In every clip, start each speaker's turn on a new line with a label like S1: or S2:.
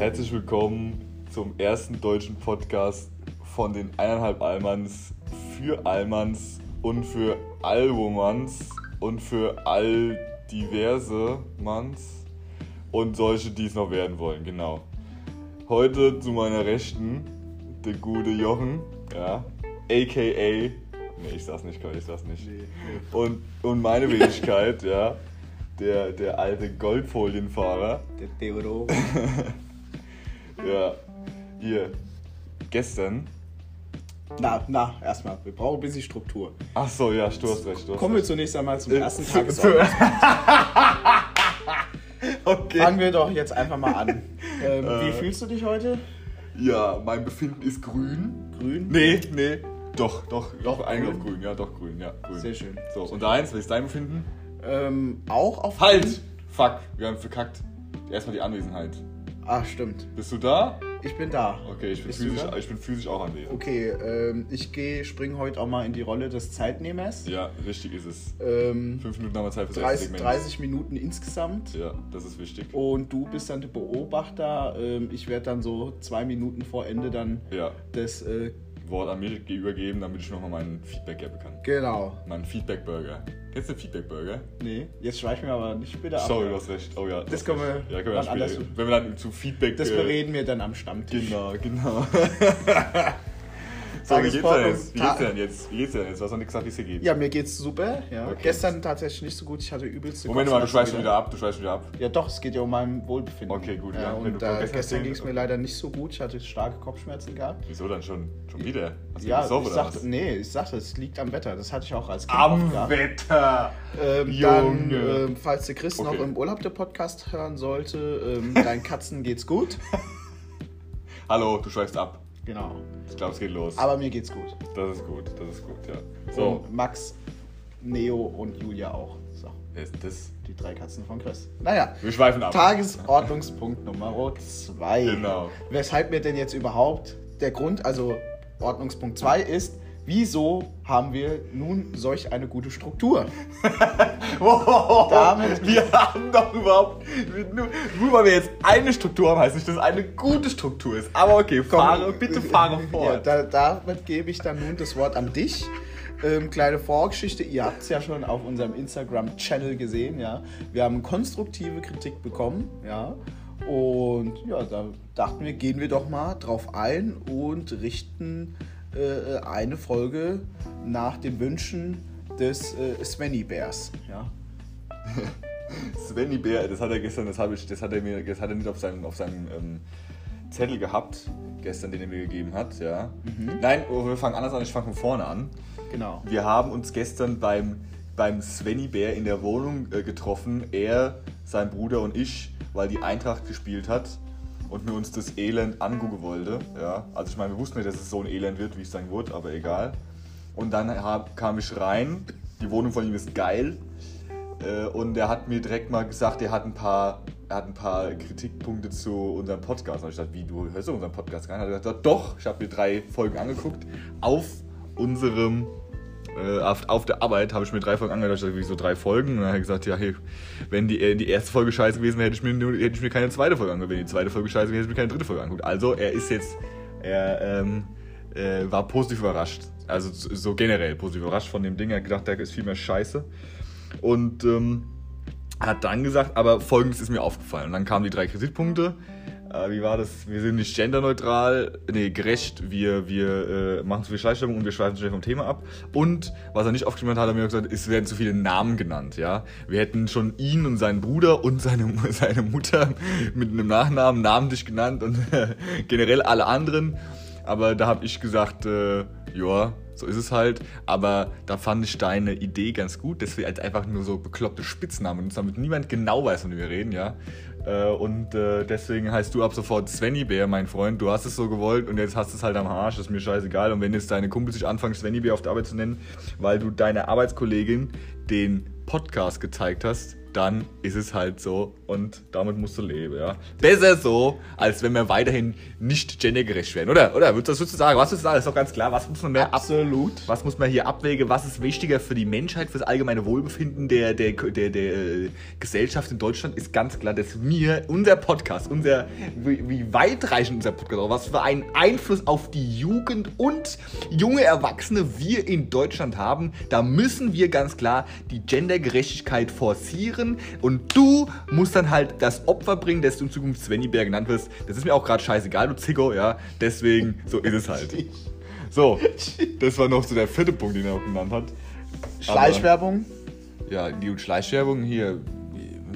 S1: Herzlich willkommen zum ersten deutschen Podcast von den eineinhalb Allmanns für Allmanns und für Allwomanns und für all diverse Manns und solche, die es noch werden wollen, genau. Heute zu meiner Rechten der gute Jochen, ja, aka, nee, ich sag's nicht, ich sag's nicht. Und, und meine Wenigkeit, ja, der, der alte Goldfolienfahrer,
S2: Der Theodor.
S1: ja, hier, gestern.
S2: Na, na, erstmal. Wir brauchen ein bisschen Struktur.
S1: Ach so, ja, du hast recht. Du hast
S2: Kommen wir
S1: recht.
S2: zunächst einmal zum
S1: Äh,
S2: ersten
S1: zu-
S2: Tagesordnung.
S1: Okay.
S2: Fangen wir doch jetzt einfach mal an. Ähm, wie
S1: Äh.
S2: fühlst du dich heute?
S1: Ja, mein Befinden ist grün.
S2: Grün?
S1: Nee, nee. Doch, doch, doch, eigentlich auf grün. Ja, doch, grün, ja, grün.
S2: Sehr schön.
S1: So, und deins, was ist dein Befinden?
S2: Ähm, auch auf
S1: Halt! Fuck, wir haben verkackt. Erstmal die Anwesenheit.
S2: Ach, stimmt.
S1: Bist du da?
S2: Ich bin da.
S1: Okay, ich bin,
S2: Bist
S1: physisch, ich bin physisch auch anwesend.
S2: Okay, ähm, ich gehe, springe heute auch mal in die Rolle des Zeitnehmers.
S1: Ja, richtig ist es.
S2: Ähm,
S1: Fünf Minuten haben wir Zeit für das
S2: 30,
S1: Segment.
S2: 30 Minuten insgesamt.
S1: Ja, das ist wichtig.
S2: Und du bist dann der Beobachter. Ähm, ich werde dann so zwei Minuten vor Ende dann
S1: Ja,
S2: das. Äh,
S1: Wort an mich übergeben, damit ich nochmal meinen Feedback geben kann.
S2: genau.
S1: Mein Feedback-Burger. Kennst du den Feedback-Burger?
S2: Nee, jetzt schweich mir aber nicht bitte ab.
S1: Sorry, du hast recht. Oh ja.
S2: Das können wir
S1: ja, können wir dann später, Wenn wir dann zu Feedback.
S2: Das
S1: äh,
S2: bereden wir dann am Stammtisch.
S1: Genau, genau. so, wie geht's denn jetzt? Wie geht's denn jetzt? Wie geht's denn jetzt? Du hast noch nicht gesagt, wie es dir geht.
S2: Ja, mir geht's super. Ja.
S1: Okay.
S2: Gestern tatsächlich nicht so gut. Ich hatte übelste
S1: Moment mal, du schweißt wieder ab. Du schweißt wieder ab.
S2: Ja, doch, es geht ja um mein Wohlbefinden.
S1: Okay, gut,
S2: Ja,
S1: ja.
S2: Und
S1: du
S2: äh,
S1: gestern
S2: ging es mir leider nicht so gut. Ich hatte starke Kopfschmerzen gehabt.
S1: Wieso dann schon? Schon wieder? Hast du
S2: Ja,
S1: gesoffen
S2: ich sagte, nee, ich sagte, es liegt am Wetter. Das hatte ich auch als Kind
S1: Am. Wetter!
S2: Ähm,
S1: Junge.
S2: dann, ähm, falls der Chris noch
S1: Okay.
S2: im Urlaub der Podcast hören sollte, ähm, deinen Katzen geht's gut.
S1: Hallo, du schweifst ab.
S2: Genau.
S1: Ich glaube, es geht los.
S2: Aber mir geht's gut.
S1: das ist gut, das ist gut, ja.
S2: So. Und Max, Neo und Julia auch. So,
S1: wer ist das?
S2: die drei Katzen von Chris. Naja,
S1: Wir schweifen ab.
S2: Tagesordnungspunkt Nummer 2.
S1: Genau.
S2: Weshalb wir denn jetzt überhaupt der Grund, also Ordnungspunkt 2 ist, wieso haben wir nun solch eine gute Struktur? Damit-
S1: wir haben doch überhaupt. Nur, nur weil wir jetzt eine Struktur haben, heißt nicht, dass es eine gute Struktur ist. Aber okay, fahre, bitte fahre
S2: Ja,
S1: fort.
S2: da, damit gebe ich dann nun das Wort an dich. Ähm, kleine Vorgeschichte, ihr habt es ja schon auf unserem Instagram-Channel gesehen, ja. Wir haben konstruktive Kritik bekommen, ja. Und ja, da dachten wir, gehen wir doch mal drauf ein und richten äh, eine Folge nach den Wünschen des äh, Svenny Bears, ja.
S1: Svenny Bär, das hat er gestern, das, habe ich, das hat er mir, das hat er nicht auf seinem, auf seinem ähm, Zettel gehabt, gestern, den er mir gegeben hat, ja. Nein, oh, wir fangen anders an, ich fange von vorne an.
S2: Genau.
S1: Wir haben uns gestern beim, beim Svenny Bär in der Wohnung äh, getroffen, er, sein Bruder und ich, weil die Eintracht gespielt hat und mir uns das Elend angucken wollte. Ja. Also ich meine, wir wussten nicht, dass es so ein Elend wird, wie es dann wurde, aber egal. Und dann hab, kam ich rein, die Wohnung von ihm ist geil. Äh, und er hat mir direkt mal gesagt, er hat ein paar, er hat ein paar Kritikpunkte zu unserem Podcast. Und ich dachte, wie, du hörst doch unseren Podcast gar nicht? Hat er gesagt, doch, ich habe mir drei Folgen angeguckt. Auf unserem, äh, auf, auf der Arbeit habe ich mir drei Folgen angehört. Ich so drei Folgen? Und dann hat er gesagt, ja, hey, wenn die, äh, die erste Folge scheiße gewesen wäre, hätte ich, mir, hätte ich mir keine zweite Folge angeguckt. Wenn die zweite Folge scheiße wäre, hätte ich mir keine dritte Folge angeguckt. Also, er ist jetzt, er ähm, äh, war positiv überrascht. Also so generell positiv überrascht von dem Ding. Er hat gedacht, da ist viel mehr Scheiße. Und ähm, hat dann gesagt, aber folgendes ist mir aufgefallen. Und dann kamen die drei Kritikpunkte. Äh, wie war das? Wir sind nicht genderneutral, nee, gerecht. Wir, wir äh, machen zu viel Schleichstimmung und wir schweifen schnell vom Thema ab. Und was er nicht aufgeschrieben hat, hat er mir gesagt, es werden zu viele Namen genannt. Ja, Wir hätten schon ihn und seinen Bruder und seine, seine Mutter mit einem Nachnamen namentlich genannt und generell alle anderen. Aber da habe ich gesagt, äh, ja, so ist es halt. Aber da fand ich deine Idee ganz gut, dass wir als einfach nur so bekloppte Spitznamen benutzen, damit niemand genau weiß, von wem wir reden, ja. Äh, und äh, deswegen heißt du ab sofort Svenny Bär, mein Freund. Du hast es so gewollt und jetzt hast du es halt am Arsch, ist mir scheißegal. Und wenn jetzt deine Kumpels sich anfangen, Svenny Bär auf der Arbeit zu nennen, weil du deiner Arbeitskollegin den Podcast gezeigt hast, dann ist es halt so und damit musst du leben, ja. Besser so, als wenn wir weiterhin nicht gendergerecht werden, oder? Oder? Was würdest du sagen? Was würdest du sagen? Ist doch ganz klar. Was muss man mehr ab
S2: Absolut.
S1: was muss man hier abwägen? Was ist wichtiger für die Menschheit, für das allgemeine Wohlbefinden der, der, der, der äh, Gesellschaft in Deutschland? Ist ganz klar, dass wir, unser Podcast, unser, wie, wie weitreichend unser Podcast, auch was für einen Einfluss auf die Jugend und junge Erwachsene wir in Deutschland haben. Da müssen wir ganz klar die Gendergerechtigkeit forcieren und du musst dann halt das Opfer bringen, dass du in Zukunft Svenny Bär genannt wirst. Das ist mir auch gerade scheißegal, du Zicko, ja. Deswegen, so ist es halt. So, das war noch so der vierte Punkt, den er auch genannt hat.
S2: Schleichwerbung.
S1: Ja, die Schleichwerbung hier,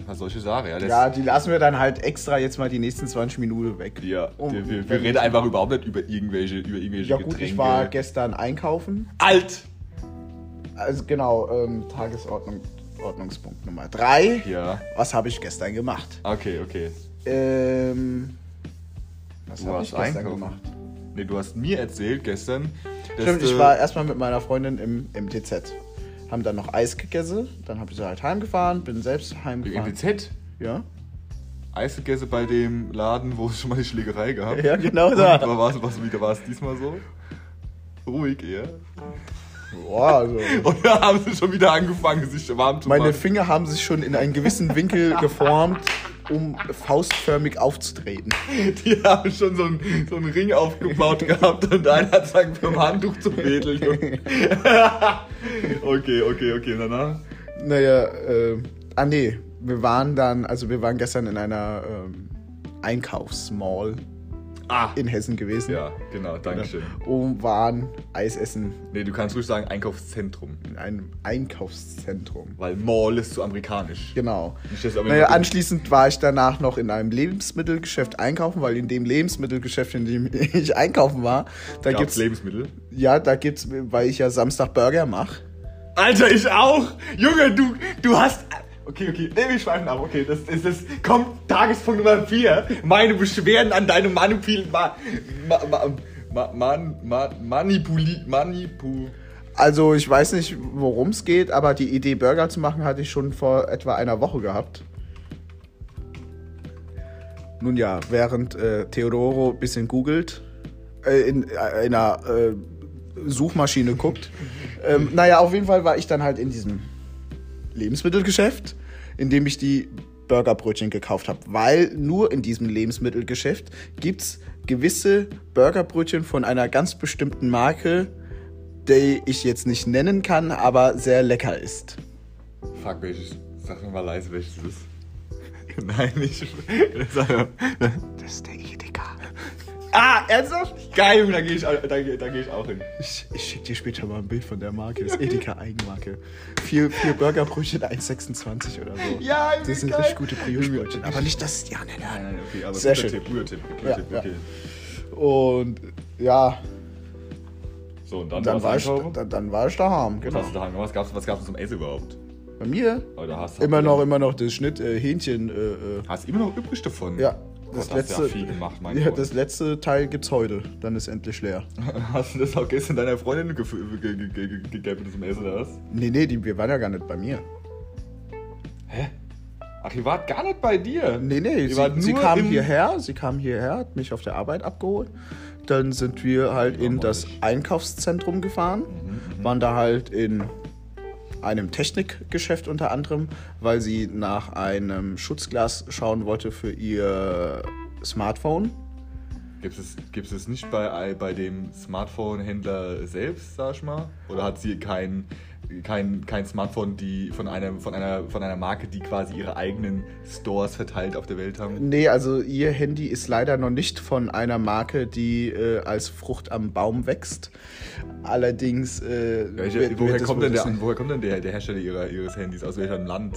S1: was soll ich sagen? Ja,
S2: Ja, die lassen wir dann halt extra jetzt mal die nächsten 20 Minuten weg.
S1: ja
S2: Um-
S1: wir, wir, wir reden einfach überhaupt nicht über irgendwelche, über irgendwelche
S2: Ja gut,
S1: Getränke.
S2: ich war gestern einkaufen.
S1: alt!
S2: Also genau, ähm, Tagesordnung, Ordnungspunkt Nummer 3.
S1: Ja,
S2: Was habe ich gestern gemacht?
S1: okay, okay.
S2: Ähm, was
S1: Du
S2: habe ich gestern
S1: einkaufen.
S2: gemacht?
S1: Nee, du hast mir erzählt gestern,
S2: Stimmt, ich war erstmal mit meiner Freundin im, im TZ. Haben dann noch Eis gegessen, dann habe ich sie halt heimgefahren, bin selbst
S1: im
S2: heimgefahren.
S1: MPZ
S2: Ja,
S1: Eis gegessen bei dem Laden, wo es schon mal die Schlägerei gab.
S2: ja genau da.
S1: aber war es diesmal so? Ruhig eher.
S2: Boah, also,
S1: Und da haben sie schon wieder angefangen, sich warm zu
S2: meine
S1: machen.
S2: Finger haben sich schon in einen gewissen Winkel geformt, um faustförmig aufzutreten.
S1: Die haben schon so einen, so einen Ring aufgebaut gehabt und einer hat sagen, mit dem Handtuch zu wedeln. Okay, okay, okay. Und danach?
S2: Naja, äh, ah nee, wir waren dann, also wir waren gestern in einer ähm, Einkaufsmall
S1: Ah.
S2: in Hessen gewesen.
S1: Ja, genau, dankeschön.
S2: Und waren Eis essen
S1: Nee, du kannst ruhig sagen Einkaufszentrum.
S2: in einem Einkaufszentrum.
S1: Weil Mall ist zu amerikanisch.
S2: Genau. Naja, anschließend war ich danach noch in einem Lebensmittelgeschäft einkaufen, weil in dem Lebensmittelgeschäft, in dem ich einkaufen war, da
S1: Gab's
S2: gibt's
S1: Lebensmittel.
S2: ja, da gibt's, weil ich ja Samstag Burger mache.
S1: Alter, ich auch! Junge, du, du hast. Okay, okay, nee, wir schweifen ab. Okay, das ist das. Kommt Tagespunkt Nummer 4. Meine Beschwerden an deine Manipul. Ma, ma, ma, ma, man, ma, manipuli, manipu.
S2: Also ich weiß nicht, worum es geht, aber die Idee Burger zu machen hatte ich schon vor etwa einer Woche gehabt. Nun ja, während äh, Theodoro ein bisschen googelt, äh, in, äh, in einer äh, Suchmaschine guckt. ähm, naja, auf jeden Fall war ich dann halt in diesem Lebensmittelgeschäft, in dem ich die Burgerbrötchen gekauft habe. Weil nur in diesem Lebensmittelgeschäft gibt es gewisse Burgerbrötchen von einer ganz bestimmten Marke, die ich jetzt nicht nennen kann, aber sehr lecker ist.
S1: Fuck, welches. Sag mir mal leise, welches es ist. Nein, nicht.
S2: Das der Edeka.
S1: Ah, ernsthaft? Geil, da gehe ich, da, geh- da geh ich auch hin.
S2: Ich, ich schicke dir später mal ein Bild von der Marke. Das ist Edeka Eigenmarke. Vier, vier Burgerbrötchen, 1,26 oder so.
S1: Ja,
S2: Das sind
S1: geil.
S2: richtig gute Brioche-Brötchen. Aber nicht das. Ja, nein,
S1: Nein,
S2: nein.
S1: okay, aber
S2: Sehr
S1: guter
S2: schön.
S1: Tipp, guter Tipp, guter
S2: Ja,
S1: Tipp,
S2: ja.
S1: okay.
S2: Und ja,
S1: So, und dann,
S2: dann war, ich, dann, dann war ich daheim.
S1: Was
S2: Genau.
S1: du daheim? Was gab's, was gab's zum Essen überhaupt?
S2: Bei mir
S1: Oder hast,
S2: immer noch, immer noch das Schnitt äh, Hähnchen. Äh, äh,
S1: Hast immer noch übrig davon?
S2: ja, das letzte.
S1: ja viel gemacht, mein
S2: ja, das letzte Teil gibt's heute. Dann ist endlich leer.
S1: Hast du das auch gestern deiner Freundin gef- ge- ge- ge- ge- gegeben zum Essen oder was?
S2: Nee, nee, die, wir waren ja gar nicht bei mir.
S1: Hä? Ach, ihr wart gar nicht bei dir?
S2: Nee, nee, sie, sie kam hierher, sie kam hierher, hat mich auf der Arbeit abgeholt. Dann sind wir halt in das Einkaufszentrum gefahren,
S1: Mhm,
S2: waren da halt in einem Technikgeschäft unter anderem, weil sie nach einem Schutzglas schauen wollte für ihr Smartphone.
S1: Gibt es, gibt es nicht bei, bei dem Smartphone-Händler selbst, sag ich mal? Oder hat sie kein, kein, kein Smartphone die von, einem, von, einer, von einer Marke, die quasi ihre eigenen Stores verteilt auf der Welt haben?
S2: Nee, also ihr Handy ist leider noch nicht von einer Marke, die äh, als Frucht am Baum wächst. Allerdings. Äh,
S1: Welche,
S2: wird-
S1: woher,
S2: wird
S1: kommt denn der, woher kommt denn der, der Hersteller ihrer, ihres Handys? Aus welchem Land?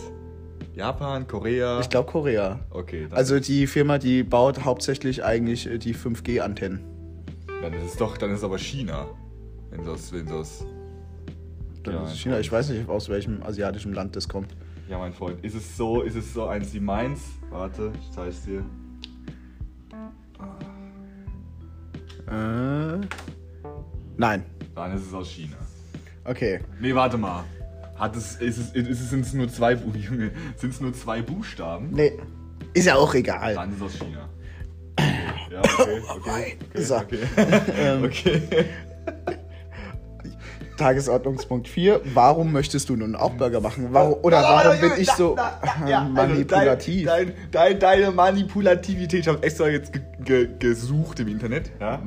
S1: Japan? Korea?
S2: Ich glaube Korea.
S1: Okay,
S2: Also die Firma, die baut hauptsächlich eigentlich äh, die 5G-Antennen.
S1: dann ist es doch, dann ist es aber China. Wenn das, wenn das.
S2: Dann
S1: Ja,
S2: ist es China. Ich weiß nicht, aus welchem asiatischen Land das kommt.
S1: Ja, mein Freund, ist es so, ist es so eins wie meins? Warte, ich zeig's dir.
S2: Äh, nein.
S1: Dann ist es aus China.
S2: Okay.
S1: Nee, warte mal. Hat es, ist es, ist es, sind es nur zwei, Junge, sind es nur zwei Buchstaben?
S2: Nee. Ist ja auch egal.
S1: Dann ist es aus China. Ja, okay, okay, okay,
S2: So.
S1: okay.
S2: Ähm,
S1: okay.
S2: Tagesordnungspunkt 4. Warum möchtest du nun auch Burger machen? Warum, oder warum bin ich so äh, manipulativ?
S1: Dein, dein, deine Manipulativität, ich habe extra jetzt ge, ge, gesucht im Internet. Ja?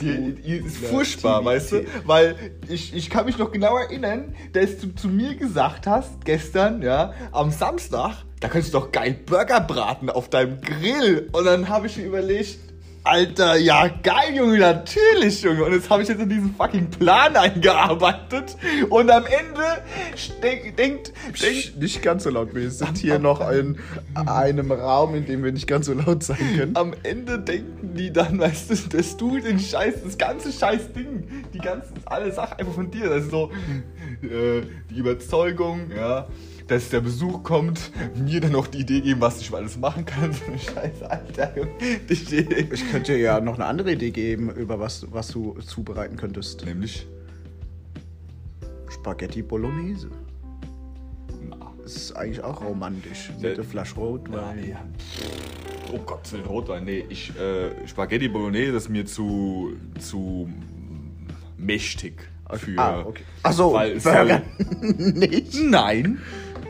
S1: Die ist furchtbar, weißt du? Weil ich, ich kann mich noch genau erinnern, dass du zu mir gesagt hast, gestern, ja, am Samstag, da könntest du doch geil Burger braten auf deinem Grill. Und dann habe ich mir überlegt, Alter, ja geil, Junge, natürlich, Junge. Und jetzt habe ich jetzt in diesen fucking Plan eingearbeitet. Und am Ende denk, denkt,
S2: nicht ganz so laut. Wir sind hier noch in einem Raum, in dem wir nicht ganz so laut sein können.
S1: am Ende denken die dann, weißt du, dass du den Scheiß, das ganze Scheiß Ding, die ganzen, alle Sachen einfach von dir, das ist so äh, die Überzeugung, ja, dass der Besuch kommt, mir dann noch die Idee geben, was ich alles machen kann, so eine Scheiße, Alter. Ich,
S2: könnte dir ja noch eine andere Idee geben, über was, was du zubereiten könntest.
S1: nämlich,
S2: Spaghetti Bolognese.
S1: na,
S2: Das ist eigentlich auch romantisch.
S1: Ja.
S2: Mit der Flasche Rotwein.
S1: ja. Oh Gott, Willen Rotwein, nee, ich, äh, Spaghetti Bolognese ist mir zu, zu mächtig für...
S2: Ah, okay. Achso, Burger nicht.
S1: Nein,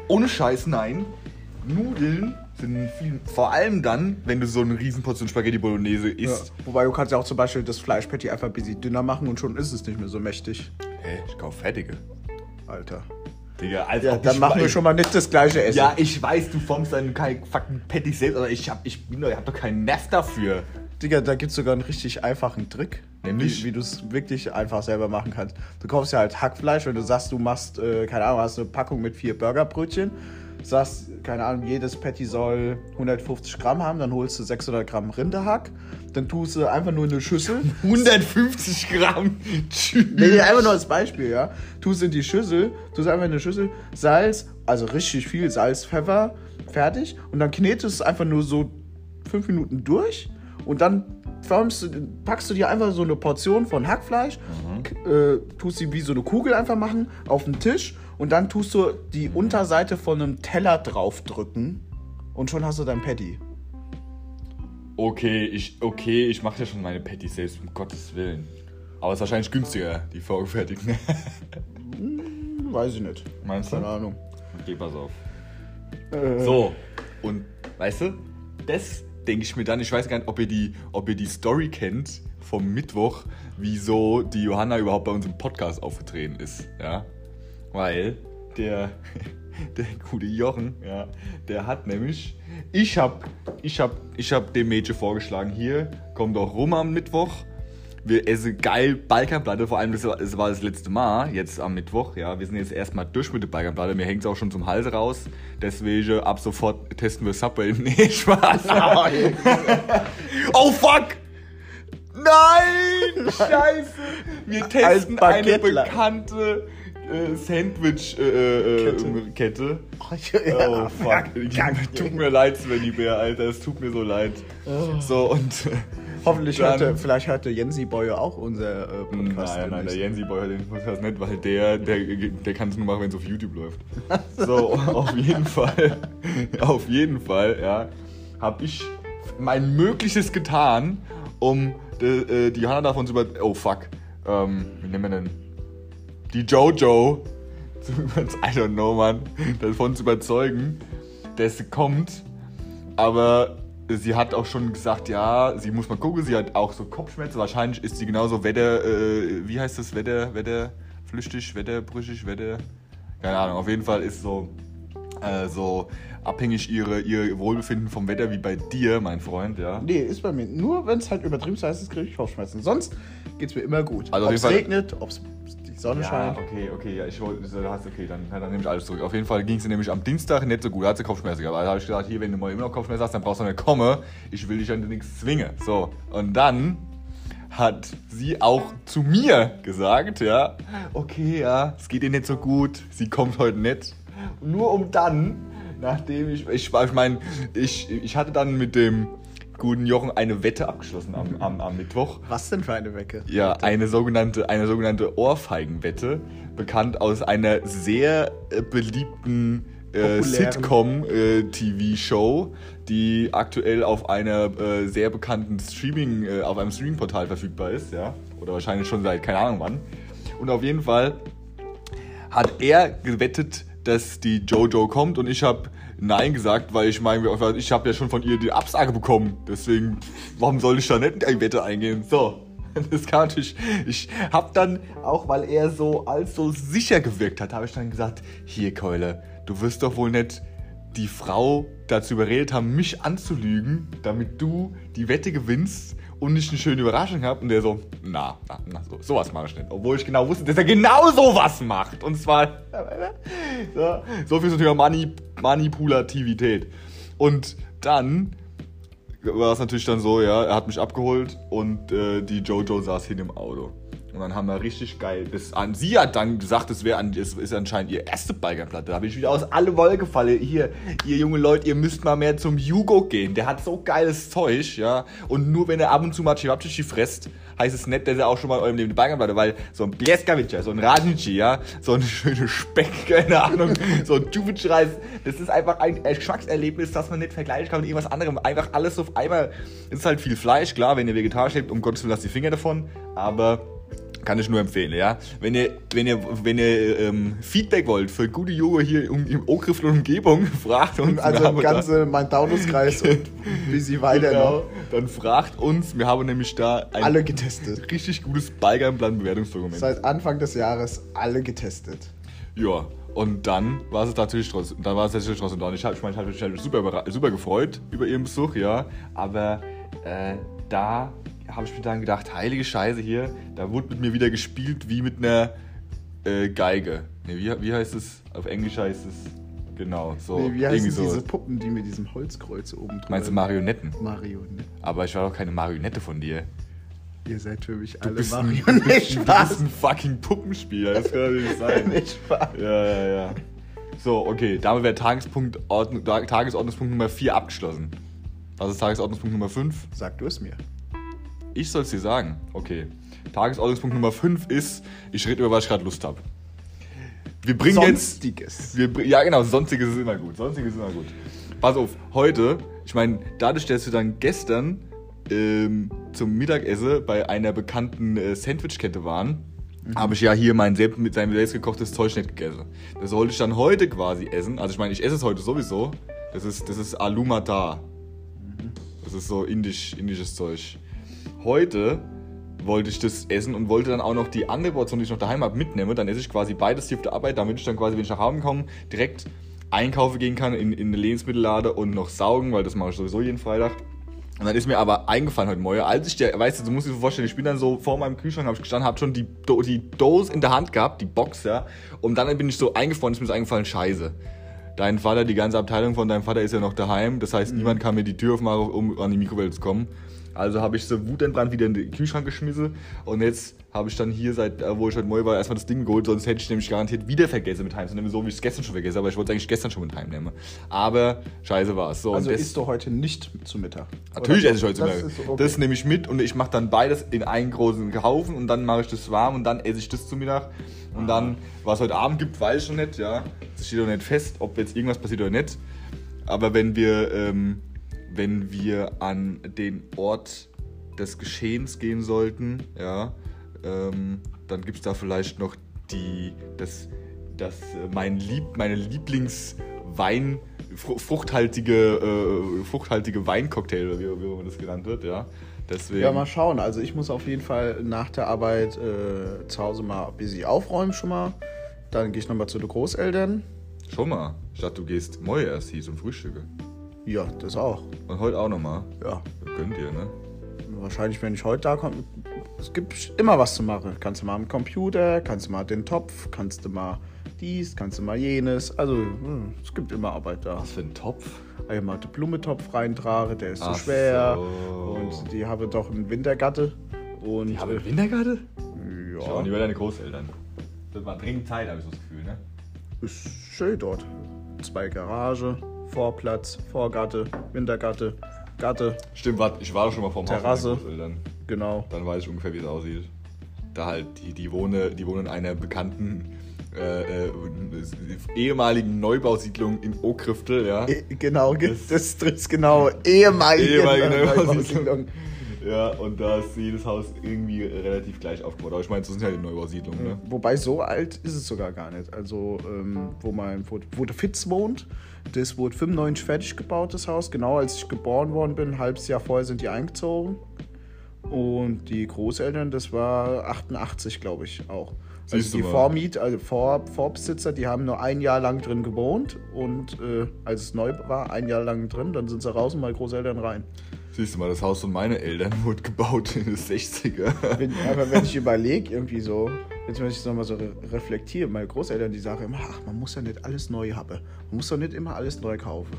S1: ohne Scheiß, nein. Nudeln sind viel, vor allem dann, wenn du so eine Riesenportion Spaghetti Bolognese
S2: Ja.
S1: isst.
S2: Wobei du kannst ja auch zum Beispiel das Fleischpatty einfach ein bisschen dünner machen und schon ist es nicht mehr so mächtig.
S1: Hä, ich kauf fertige.
S2: Alter.
S1: Digga, als
S2: Ja, dann machen wir schon mal nicht das gleiche Essen.
S1: Ja, ich weiß, du formst deinen fucking Patty selbst, aber ich hab, ich ich hab doch keinen Nerv dafür.
S2: Digga, da gibt es sogar einen richtig einfachen Trick.
S1: Nämlich?
S2: Wie, wie du es wirklich einfach selber machen kannst. Du kaufst ja halt Hackfleisch, wenn du sagst, du machst, äh, keine Ahnung, hast eine Packung mit vier Burgerbrötchen, sagst, keine Ahnung, jedes Patty soll 150 Gramm haben, dann holst du 600 Gramm Rinderhack, dann tust du einfach nur in eine Schüssel.
S1: 150 Gramm. Tschüss.
S2: Nee, einfach nur als Beispiel, ja. Tust in die Schüssel, tust einfach in eine Schüssel, Salz, also richtig viel Salz, Pfeffer, fertig. Und dann knetest du es einfach nur so fünf Minuten durch und dann formst packst du dir einfach so eine Portion von Hackfleisch, k- äh, tust sie wie so eine Kugel einfach machen auf den Tisch und dann tust du die Unterseite von einem Teller draufdrücken und schon hast du dein Patty.
S1: Okay, ich, okay, ich mache ja schon meine Patty selbst, um Gottes Willen. Aber es ist wahrscheinlich günstiger, die vorgefertigten.
S2: Hm, Weiß ich nicht.
S1: Meinst du?
S2: Keine Ahnung.
S1: Okay, pass auf.
S2: Äh,
S1: So, und weißt du, das denke ich mir dann, ich weiß gar nicht, ob ihr, die, ob ihr die Story kennt vom Mittwoch, wieso die Johanna überhaupt bei uns im Podcast aufgetreten ist. Ja? Weil der, der gute Jochen, ja, der hat nämlich, ich hab, ich hab, ich hab dem Mädchen vorgeschlagen, hier, komm doch rum am Mittwoch. Wir essen geil Balkanplatte, vor allem das war, das war das letzte Mal, jetzt am Mittwoch. Ja, wir sind jetzt erstmal durch mit der Balkanplatte. Mir hängt es auch schon zum Hals raus. Deswegen ab sofort testen wir Subway. Nee, Spaß. oh fuck! Nein! Scheiße! Wir testen eine bekannte äh, Sandwich-Kette. Äh, Kette. Oh fuck. Tut mir leid, Svenny Bär, Alter. Es tut mir so leid. So und.
S2: Hoffentlich
S1: Dann-
S2: hörte, vielleicht hörte Jensi Boye auch unser äh, Podcast.
S1: Nein, nein, der
S2: demnächst.
S1: Jensi Boy hört den Podcast nicht, weil der, der, der kann es nur machen, wenn es auf YouTube läuft. So, auf jeden Fall, auf jeden Fall, ja, habe ich mein Mögliches getan, um die, äh, die Hannah davon zu über... Oh, fuck. Ähm, wie nennen wir denn? Die Jojo, zu I don't know, Mann, davon zu überzeugen, dass sie kommt, aber sie hat auch schon gesagt, ja, sie muss mal gucken, sie hat auch so Kopfschmerzen. Wahrscheinlich ist sie genauso Wetter, äh, wie heißt das, Wetter, Wetter, flüchtig, wetterbrüchig, Wetter, keine Ahnung. Auf jeden Fall ist so, äh, so abhängig ihre, ihr Wohlbefinden vom Wetter wie bei dir, mein Freund, ja.
S2: Nee, ist bei mir. Nur wenn es halt übertrieben heiß ist, kriege ich Kopfschmerzen. Sonst geht's mir immer gut.
S1: Also
S2: ob es regnet, ob es die Sonne
S1: Ja, okay, okay, ja, ich wollte, hast, okay, dann, dann nehme ich alles zurück. Auf jeden Fall ging es nämlich am Dienstag nicht so gut, da hat sie Kopfschmerzen gehabt. Also habe ich gesagt, hier, wenn du mal immer noch Kopfschmerzen hast, dann brauchst du nicht kommen. Ich will dich an nichts zwingen. So, und dann hat sie auch zu mir gesagt, ja, okay, ja, es geht ihr nicht so gut, sie kommt heute nicht. Nur um dann, nachdem ich, ich, ich meine, ich, ich hatte dann mit dem guten Jochen eine Wette abgeschlossen am, am, am Mittwoch.
S2: Was denn für eine Wecke?
S1: Ja, eine sogenannte, eine sogenannte Ohrfeigenwette, bekannt aus einer sehr äh, beliebten äh. Sitcom-TV-Show, die aktuell auf einer äh, sehr bekannten Streaming, äh, auf einem Streaming-Portal verfügbar ist, ja. Oder wahrscheinlich schon seit keine Ahnung wann. Und auf jeden Fall hat er gewettet, dass die Jojo kommt und ich habe Nein gesagt, weil ich meine, ich habe ja schon von ihr die Absage bekommen. Deswegen, warum soll ich da nicht eine Wette eingehen? So, das kann natürlich. Ich habe dann, auch weil er so als so sicher gewirkt hat, habe ich dann gesagt: Hier, Keule, du wirst doch wohl nicht die Frau dazu überredet haben, mich anzulügen, damit du die Wette gewinnst und ich eine schöne Überraschung habe. Und der so, na, na, na so, sowas mache ich nicht. Obwohl ich genau wusste, dass er genau sowas macht. Und zwar so, so viel zum Thema Mani Manipulativität. Und dann war es natürlich dann so, ja, er hat mich abgeholt und äh, die Jojo saß hin im Auto. Und dann haben wir richtig geil. Das, an, sie hat dann gesagt, es wäre an, es ist anscheinend ihr erste Bikerplatte. Da habe ich wieder aus alle Wolken gefallen. Hier, ihr junge Leute, ihr müsst mal mehr zum Hugo gehen. Der hat so geiles Zeug, ja. Und nur wenn er ab und zu mal Chivapchichi fresst, heißt es nicht, dass er auch schon mal in eurem Leben eine Bikerplatte, weil so ein Bleskavica, so ein Rajnici, ja, so eine schöne Speck, keine Ahnung, so ein Juvic-Reis, das ist einfach ein Geschmackserlebnis, das man nicht vergleichen kann mit irgendwas anderem. Einfach alles auf einmal. Ist halt viel Fleisch, klar, wenn ihr vegetarisch lebt, um Gottes Willen, lasst die Finger davon. Aber kann ich nur empfehlen, ja. Wenn ihr, wenn ihr, wenn ihr ähm, Feedback wollt für gute Yoga hier im, im Ogriff und Umgebung, fragt uns.
S2: Also im ganzen Main-Taunus-Kreis und ein bisschen weiter
S1: genau,
S2: noch.
S1: dann fragt uns. Wir haben nämlich da ein
S2: Alle getestet.
S1: richtig gutes Ballgeimplan-Bewertungsdokument.
S2: Seit Anfang des Jahres alle getestet.
S1: Ja, und dann war es natürlich trotzdem, dann war es natürlich trotzdem da. Und ich habe ich mein, ich hab mich super, super gefreut über ihren Besuch, ja. Aber äh, da habe ich mir dann gedacht, heilige Scheiße hier, da wurde mit mir wieder gespielt wie mit einer äh, Geige. Nee, wie, wie heißt es? Auf Englisch heißt es, genau, so.
S2: Nee, wie heißen
S1: so.
S2: diese Puppen, die mit diesem Holzkreuz oben drüber
S1: Meinst du Marionetten?
S2: Marionetten.
S1: Aber ich war doch keine Marionette von dir.
S2: Ihr seid für mich
S1: Du
S2: alle
S1: ein, du,
S2: Marionetten.
S1: bist, du bist
S2: Spaß.
S1: ein fucking Puppenspieler, das kann doch nicht sein.
S2: Nicht wahr?
S1: Ja, ja, ja. So, okay, damit wäre Tagespunkt, Ordnung, Tag- Tagesordnungspunkt Nummer 4 abgeschlossen. Was ist Tagesordnungspunkt Nummer 5?
S2: Sag du es mir.
S1: Ich soll es dir sagen. Okay. Tagesordnungspunkt Nummer 5 ist, ich rede über was ich gerade Lust habe. Wir bringen jetzt.
S2: Sonstiges.
S1: Wir, br- ja, genau, sonstiges ist immer gut. Sonstiges ist immer gut. Pass auf, heute, ich meine, dadurch, dass wir dann gestern ähm, zum Mittagessen bei einer bekannten äh, Sandwichkette waren, habe ich ja hier mein selbst, mit seinem selbst gekochtes Zeug nicht gegessen. Das wollte ich dann heute quasi essen. Also ich meine, ich esse es heute sowieso. Das ist, das ist Aloo Matar. Das ist so indisch, indisches Zeug. Heute wollte ich das essen und wollte dann auch noch die andere Portion, die ich noch daheim habe, mitnehmen. Dann esse ich quasi beides hier auf der Arbeit, damit ich dann quasi, wenn ich nach Hause komme, direkt einkaufen gehen kann in, in eine Lebensmittellade und noch saugen, weil das mache ich sowieso jeden Freitag. Und dann ist mir aber eingefallen heute Morgen, als ich der, weißt du, du musst dir so vorstellen, ich bin dann so vor meinem Kühlschrank, habe ich gestanden, habe schon die, Do die Dose in der Hand gehabt, die Box, ja. Und dann bin ich so eingefroren, ist mir so eingefallen, scheiße. Dein Vater, die ganze Abteilung von deinem Vater ist ja noch daheim. Das heißt, niemand kann mir die Tür aufmachen, um an die Mikrowelle zu kommen. Also habe ich so wutentbrannt wieder in den Kühlschrank geschmissen. Und jetzt habe ich dann hier, seit äh, wo ich heute Morgen war, erstmal das Ding geholt. Sonst hätte ich nämlich garantiert wieder vergessen mit heimzunehmen. So wie ich es gestern schon vergessen habe. Aber ich wollte es eigentlich gestern schon mit heimnehmen. Aber scheiße war es. So,
S2: Also isst du heute nicht zu Mittag?
S1: Natürlich esse ich heute
S2: das
S1: Mittag.
S2: okay.
S1: Das nehme ich mit und ich mache dann beides in einen großen Haufen und dann mache ich das warm und dann esse ich das zu Mittag. Und dann, was heute Abend gibt, weiß ich noch nicht, ja. Es steht noch nicht fest, ob jetzt irgendwas passiert oder nicht. Aber wenn wir, ähm, wenn wir an den Ort des Geschehens gehen sollten, ja, ähm, dann gibt es da vielleicht noch die, das, das, äh, mein Lieb, meine Lieblingswein, fru- fruchthaltige, äh, fruchthaltige Weincocktail, wie, wie immer das genannt wird, ja. Deswegen,
S2: Ja, mal schauen. Also ich muss auf jeden Fall nach der Arbeit äh, zu Hause mal ein bisschen aufräumen schon mal. Dann gehe ich nochmal zu den Großeltern.
S1: schon mal. Dachte, du gehst morgen erst hier zum Frühstück.
S2: Ja, das auch.
S1: Und heute auch nochmal.
S2: Ja,
S1: Gönnt ihr, ne?
S2: wahrscheinlich, wenn ich heute da komme. Es gibt immer was zu machen. Kannst du mal am Computer, kannst du mal den Topf, kannst du mal dies, kannst du mal jenes. Also, hm, es gibt immer Arbeit da.
S1: Was für ein Topf.
S2: Einmal den Blumentopf reintrage, der ist
S1: Ach
S2: so schwer.
S1: so.
S2: Und die habe doch einen Wintergatte. Und
S1: Die haben einen Wintergarten?
S2: äh,
S1: Schau,
S2: ja,
S1: die über deine Großeltern. Das war dringend Zeit, habe ich so das Gefühl, ne?
S2: ist schön dort. Zwei Garage, Vorplatz, Vorgatte, Wintergatte. Gatte,
S1: Stimmt, warte, ich war doch schon mal vorm
S2: Terrasse.
S1: Haus Großeltern.
S2: genau.
S1: Dann weiß ich ungefähr, wie es aussieht. Da halt, die, die, wohne, die wohnen in einer bekannten äh, äh, ehemaligen Neubausiedlung in Okriftel, ja.
S2: E genau, ge- das trifft genau ehemalige,
S1: Ehemalige
S2: Neubausiedlung.
S1: Neubausiedlung. Ja, und da ist jedes Haus irgendwie relativ gleich aufgebaut. Aber ich meine, das sind ja die Neubausiedlungen, ne?
S2: Wobei so alt ist es sogar gar nicht. Also, ähm, wo, mein, wo, wo der Fitz wohnt, das wurde 95 fertig gebaut, das Haus. Genau als ich geboren worden bin, ein halbes Jahr vorher sind die eingezogen. Und die Großeltern, das war 88, glaube ich, auch. Also
S1: Siehst du
S2: die
S1: mal.
S2: Vormiet, also Vor, Vorbesitzer, die haben nur ein Jahr lang drin gewohnt und äh, als es neu war, ein Jahr lang drin, dann sind sie raus und meine Großeltern rein.
S1: Siehst du mal, das Haus von meinen Eltern wurde gebaut in den 60er.
S2: Wenn, aber wenn ich überlege, irgendwie so, jetzt wenn ich es nochmal so re reflektiere, meine Großeltern, die sagen immer, ach, man muss ja nicht alles neu haben. Man muss doch nicht immer alles neu kaufen.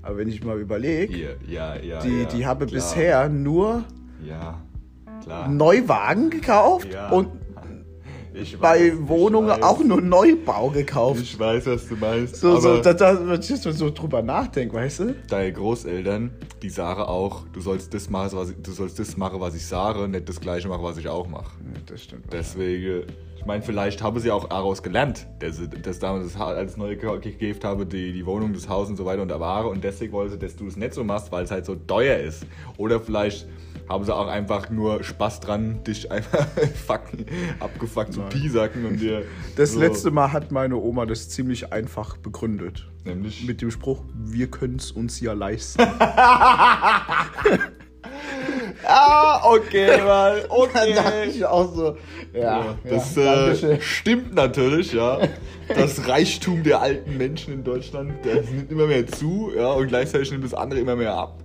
S2: Aber wenn ich mal überlege,
S1: ja, ja.
S2: die,
S1: ja,
S2: die habe bisher nur
S1: Ja, klar.
S2: Neuwagen gekauft und
S1: Ich
S2: bei
S1: weiß,
S2: Wohnungen
S1: weiß.
S2: auch nur Neubau gekauft.
S1: Ich weiß, was du meinst.
S2: So, so, da, da, wenn ich so drüber nachdenke, weißt du?
S1: deine Großeltern, die sagen auch, du sollst das machen, was ich, du sollst das machen, was ich sage, nicht das gleiche machen, was ich auch mache.
S2: Ja, das stimmt.
S1: Deswegen, ich meine, vielleicht haben sie auch daraus gelernt, dass sie das damals als neu ge- gegeben habe, die, die Wohnung, das Haus und so weiter und der Ware und deswegen wollen sie, dass du es nicht so machst, weil es halt so teuer ist. Oder vielleicht haben sie auch einfach nur Spaß dran, dich einfach fucken, abgefuckt zu piesacken und dir.
S2: Das
S1: so,
S2: letzte Mal hat meine Oma das ziemlich einfach begründet.
S1: Nämlich.
S2: Mit dem Spruch, wir können es uns ja leisten.
S1: ah, okay, mal,
S2: Dann dachte ich auch so, ja,
S1: Ja, das
S2: ja,
S1: äh, stimmt natürlich, ja. Das Reichtum der alten Menschen in Deutschland, das nimmt immer mehr zu, ja, und gleichzeitig nimmt das andere immer mehr ab.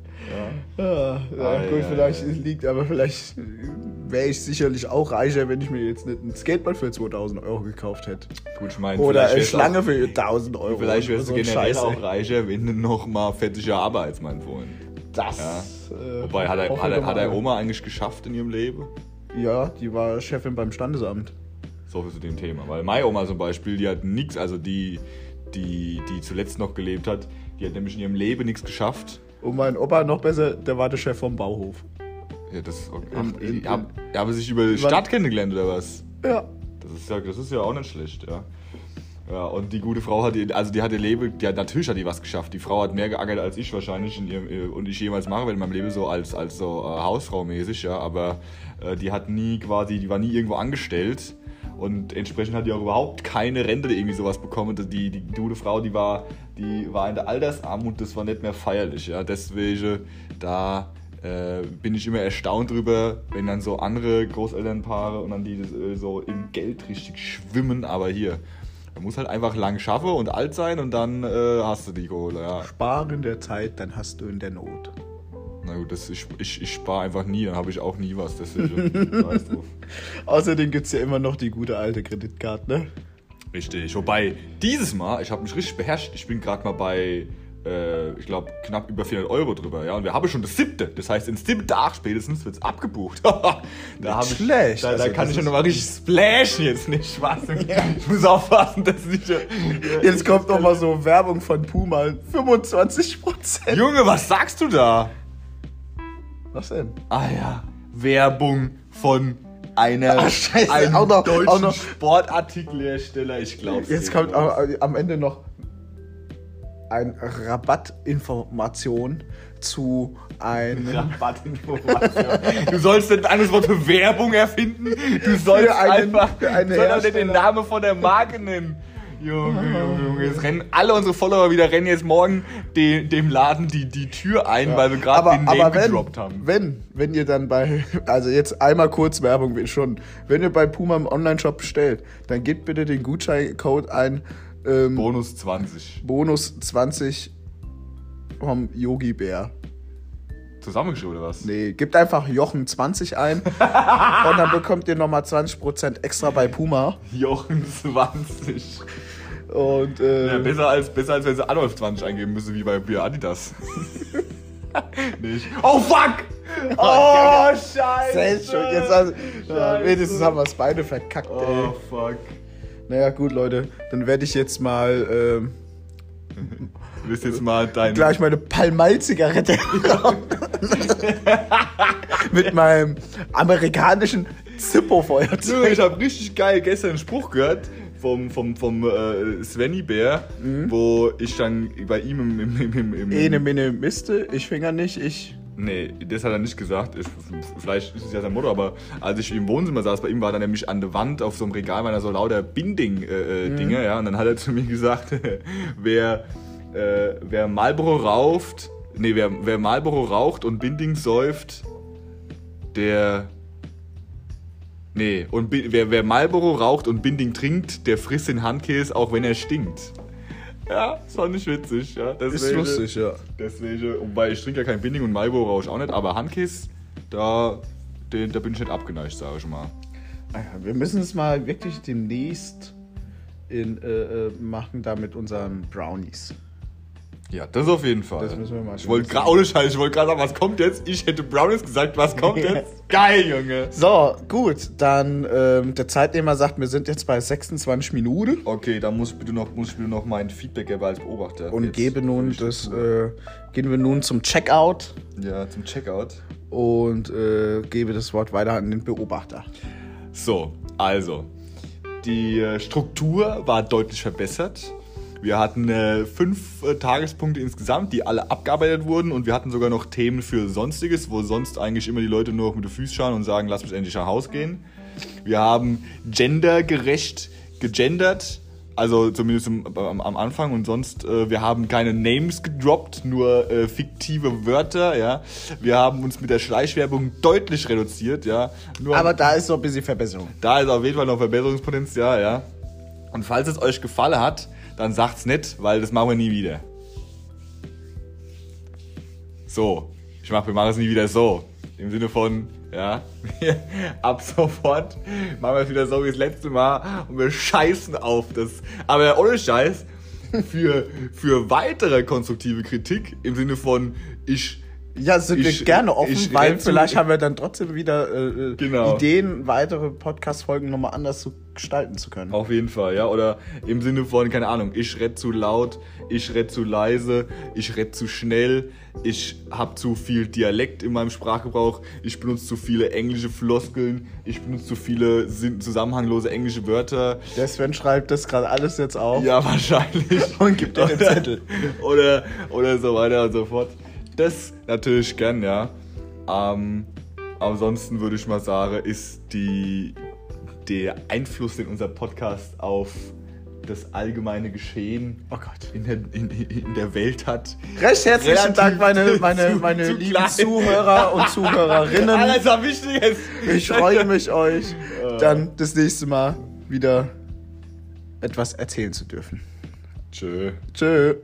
S1: Ja.
S2: Ja, ja,
S1: Ah,
S2: gut, vielleicht liegt, aber vielleicht wäre ich sicherlich auch reicher, wenn ich mir jetzt nicht ein Skateboard für 2000 Euro gekauft hätte.
S1: Gut, ich meine,
S2: Oder eine Schlange für 1000 Euro.
S1: Auch, vielleicht wärst du
S2: So ein
S1: generell
S2: Scheiß,
S1: auch reicher, wenn du noch mal 40 Jahre Arbeitsmann vorhin.
S2: Das.
S1: Ja.
S2: äh,
S1: Wobei, hat, er, hat, er, hat er Oma eigentlich geschafft in ihrem Leben?
S2: Ja, die war Chefin beim Standesamt.
S1: So viel zu dem Thema. Weil meine Oma zum Beispiel, die hat nichts, also die, die, die zuletzt noch gelebt hat, die hat nämlich in ihrem Leben nichts geschafft.
S2: Und mein Opa noch besser, der war der Chef vom Bauhof.
S1: Ja, das, okay.
S2: In-
S1: Ach,
S2: in-
S1: die haben, die haben sich über die Stadt kennengelernt oder was?
S2: Ja.
S1: Das ist ja, das ist ja auch nicht schlecht, ja. Ja, und die gute Frau hat, ihr- also die hat ihr Leben, die hat, natürlich hat die was geschafft. Die Frau hat mehr geackert als ich wahrscheinlich in ihrem, und ich jemals mache werde in meinem Leben so als, als so äh, Hausfrau mäßig, ja. Aber äh, die hat nie quasi, die war nie irgendwo angestellt und entsprechend hat die auch überhaupt keine Rente irgendwie sowas bekommen. Die, die gute Frau, die war, die war in der Altersarmut, das war nicht mehr feierlich, ja. Deswegen, da äh, bin ich immer erstaunt drüber, wenn dann so andere Großelternpaare und dann die äh, so im Geld richtig schwimmen, aber hier. Man muss halt einfach lang schaffen und alt sein und dann äh, hast du die Kohle, ja.
S2: Sparen der Zeit, dann hast du in der Not.
S1: Na gut, das, ich, ich, ich spare einfach nie, dann habe ich auch nie was. Deswegen weißt du.
S2: Außerdem gibt es ja immer noch die gute alte Kreditkarte, ne?
S1: Richtig. Wobei, dieses Mal, ich habe mich richtig beherrscht. Ich bin gerade mal bei, äh, ich glaube, knapp über 400 Euro drüber. Ja? Und wir haben schon das siebte. Das heißt, in siebten Tag spätestens wird es abgebucht. da hab ich,
S2: schlecht.
S1: Da, da
S2: Also,
S1: kann
S2: das
S1: ich ja
S2: ist-
S1: nochmal richtig splashen jetzt nicht. Spaß. Ich muss aufpassen, dass ich. äh,
S2: Jetzt kommt noch mal so Werbung von Puma. 25%.
S1: Junge, was sagst du da?
S2: Was denn?
S1: Ah ja, Werbung von einer
S2: Ach, scheiße,
S1: einem
S2: auch noch-
S1: deutschen
S2: auch noch-
S1: Sportartikelhersteller. Ich glaube.
S2: Jetzt kommt auch am Ende noch ein Rabattinformation zu einem
S1: Rabattinformation. Du sollst nicht ein anderes Wort für Werbung erfinden. Du sollst
S2: einen-
S1: einfach
S2: für
S1: nicht den. Namen von der Marke nennen. Junge, Junge, Junge. Jetzt rennen alle unsere Follower wieder, rennen jetzt morgen de, dem Laden die, die Tür ein, weil wir gerade den Name
S2: aber wenn,
S1: gedroppt haben.
S2: wenn, wenn ihr dann bei, also jetzt einmal kurz Werbung schon, wenn ihr bei Puma im Online-Shop bestellt, dann gebt bitte den Gutscheincode ein, ähm,
S1: Bonus 20.
S2: Bonus 20 vom Yogi Bär.
S1: Zusammengeschrieben oder was?
S2: Nee, gebt einfach Jochen 20 ein und dann bekommt ihr nochmal 20% extra bei Puma.
S1: Jochen 20.
S2: Und äh,
S1: Ja, besser als, besser als wenn sie Adolf 20 eingeben müssen, wie bei Bier Adidas. Nicht. Oh fuck! Oh, scheiße!
S2: selbst schon. Jetzt also,
S1: Scheiße.
S2: wenigstens haben wir es beide verkackt, ey.
S1: Oh fuck.
S2: Naja, gut, Leute, dann werde ich jetzt mal ähm,
S1: Du willst jetzt mal dein.
S2: gleich meine Palmal-Zigarette mit meinem amerikanischen Zippo-Feuerzeug.
S1: ich habe richtig geil gestern einen Spruch gehört vom, vom, vom äh, Svenny Bär, wo ich dann bei ihm im. im, im, im, im
S2: Ene, mene, miste, ich finger nicht, ich...
S1: Nee, das hat er nicht gesagt. Ich, vielleicht ist es ja sein Motto, aber als ich im Wohnzimmer saß, bei ihm war da nämlich an der Wand auf so einem Regal waren da so lauter Binding-Dinge, ja. Und dann hat er zu mir gesagt, wer, äh, wer Marlboro raucht, nee, wer, wer Marlboro raucht und Binding säuft, der. Nee, und wer, wer Marlboro raucht und Binding trinkt, der frisst den Handkäse, auch wenn er stinkt. Ja, das fand ich witzig, ja.
S2: Ist
S1: Deswegen-
S2: lustig, ja.
S1: Deswegen, wobei ich trinke ja kein Binding und Marlboro rauche ich auch nicht, aber Handkiss, da, den, da bin ich nicht abgeneigt, sage ich mal.
S2: Ah Wir müssen es mal wirklich demnächst in, äh, äh, machen, da mit unseren Brownies.
S1: Ja, das auf jeden Fall.
S2: Das müssen wir mal
S1: Ich wollte
S2: schauen.
S1: gerade, ohne Scheiß, ich wollte gerade sagen, was kommt jetzt? Ich hätte Brownies gesagt, was kommt jetzt? Geil, Junge.
S2: So, gut, dann ähm, der Zeitnehmer sagt, wir sind jetzt bei 26 Minuten
S1: Okay, dann muss ich bitte noch, muss ich bitte noch mein Feedback geben als Beobachter.
S2: und
S1: Jetzt.
S2: gebe nun das, äh, gehen wir nun zum Checkout
S1: Ja, zum Checkout.
S2: und äh, gebe das Wort weiter an den Beobachter.
S1: So, also. Die äh, Struktur war deutlich verbessert. Wir hatten äh, fünf äh, Tagespunkte insgesamt, die alle abgearbeitet wurden und wir hatten sogar noch Themen für Sonstiges, wo sonst eigentlich immer die Leute nur mit den Füßen schauen und sagen, lass mich endlich nach Haus gehen. Wir haben gendergerecht gegendert, also zumindest im, am, am Anfang und sonst, äh, wir haben keine Names gedroppt, nur äh, fiktive Wörter, ja. Wir haben uns mit der Schleichwerbung deutlich reduziert, ja. Nur
S2: Aber da ist so ein bisschen Verbesserung.
S1: da ist auf jeden Fall noch Verbesserungspotenzial, ja. Und falls es euch gefallen hat, dann sagt's nicht, weil das machen wir nie wieder. So, ich mach, wir machen es nie wieder so. Im Sinne von, ja, ab sofort machen wir es wieder so wie das letzte Mal und wir scheißen auf das. Aber ohne Scheiß, für, für weitere konstruktive Kritik im Sinne von, ich
S2: Ja, sind
S1: Ich-
S2: wir gerne offen,
S1: ich
S2: weil
S1: renn zu-
S2: vielleicht haben wir dann trotzdem wieder äh, äh,
S1: Genau.
S2: Ideen, weitere Podcast-Folgen nochmal anders zu gestalten zu können.
S1: Auf jeden Fall, ja. Oder im Sinne von, keine Ahnung, ich red zu laut, ich red zu leise, ich red zu schnell, ich hab zu viel Dialekt in meinem Sprachgebrauch, ich benutze zu viele englische Floskeln, ich benutze zu viele zusammenhanglose englische Wörter.
S2: Der Sven schreibt das gerade alles jetzt auf
S1: Ja, wahrscheinlich.
S2: und gibt dir den Zettel.
S1: oder, oder so weiter und so fort. Das natürlich gern, ja. Ähm, ansonsten würde ich mal sagen, ist die, der Einfluss, den unser Podcast auf das allgemeine Geschehen
S2: Oh
S1: in der, in, in der Welt hat.
S2: Recht herzlichen Dank, meine, meine,
S1: zu-
S2: meine
S1: zu
S2: lieben
S1: klein.
S2: Zuhörer und Zuhörerinnen.
S1: Alles am Wichtiges.
S2: Ich freue mich, euch dann das nächste Mal wieder etwas erzählen zu dürfen.
S1: Tschö.
S2: Tschö.